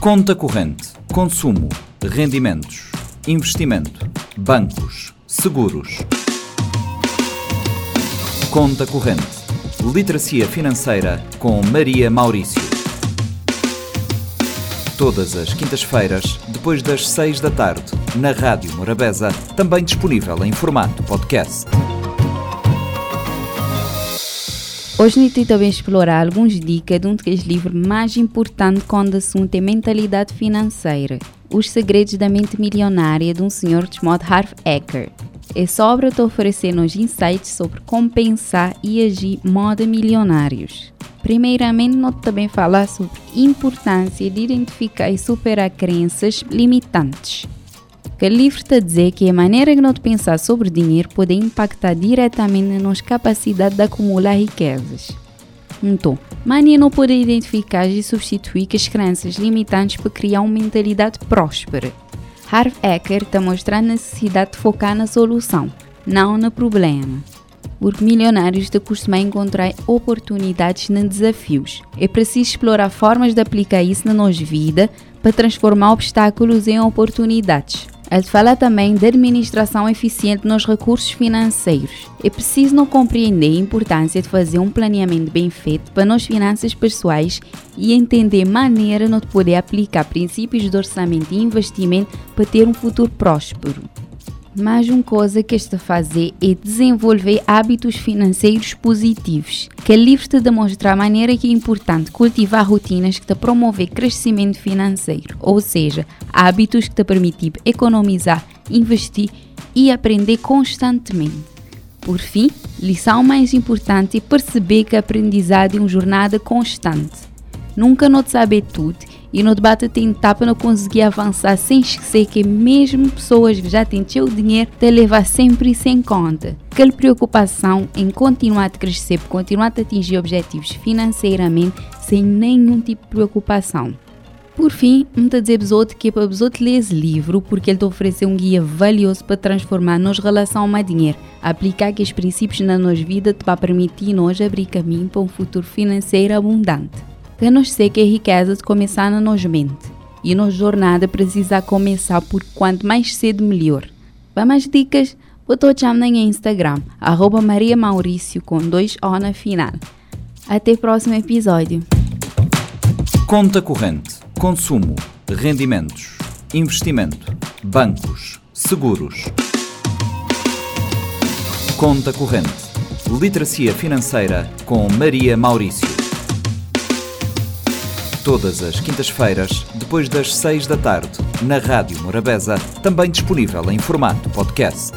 Conta corrente, consumo, rendimentos, investimento, bancos, seguros. Conta corrente, literacia financeira com Maria Maurício. Todas as quintas-feiras, depois das seis da tarde, na Rádio Morabeza, também disponível em formato podcast. Hoje nós também explorar algumas dicas de um dos livros mais importantes quando o assunto é mentalidade financeira. Os Segredos da Mente Milionária de um senhor chamado Harv Eker. Essa obra te oferece-nos insights sobre como pensar e agir modo milionários. Primeiramente, nós também falar sobre a importância de identificar e superar crenças limitantes. Que livro está a dizer que a maneira que nós pensar sobre dinheiro pode impactar diretamente na nossa capacidade de acumular riquezas. Então, mania não pode identificar e substituir as crenças limitantes para criar uma mentalidade próspera. Harv Eker está mostrando a necessidade de focar na solução, não no problema. Porque milionários te costumam encontrar oportunidades nos desafios. É preciso explorar formas de aplicar isso na nossa vida para transformar obstáculos em oportunidades. Ele fala também de administração eficiente nos recursos financeiros. É preciso não compreender a importância de fazer um planeamento bem feito para nas finanças pessoais e entender maneira de poder aplicar princípios de orçamento e investimento para ter um futuro próspero. Mais uma coisa que está a fazer é desenvolver hábitos financeiros positivos, que é livre de demonstrar a maneira que é importante cultivar rotinas que te promover crescimento financeiro, ou seja, hábitos que te permitem economizar, investir e aprender constantemente. Por fim, lição mais importante é perceber que a aprendizado é uma jornada constante. Nunca não saber tudo e no debate tentar para não conseguir avançar sem esquecer que mesmo pessoas que já têm seu dinheiro te levar sempre sem conta. Aquela preocupação em continuar a crescer, continuar a atingir objetivos financeiramente sem nenhum tipo de preocupação. Por fim, muita dizer outro que é para outro ler esse livro porque ele te oferece um guia valioso para transformar nos relação ao dinheiro, aplicar que os princípios na nossa vida te vai permitir nós abrir caminho para um futuro financeiro abundante nos sei que a riqueza começar na nossa mente. E nossa jornada precisa começar por quanto mais cedo melhor. Para mais dicas, botou chama em Instagram, arroba Maria Maurício com dois O na final. Até o próximo episódio. Conta corrente, consumo, rendimentos, investimento, bancos, seguros. Conta corrente, literacia financeira com Maria Maurício todas as quintas-feiras, depois das seis da tarde, na Rádio Morabeza, também disponível em formato podcast.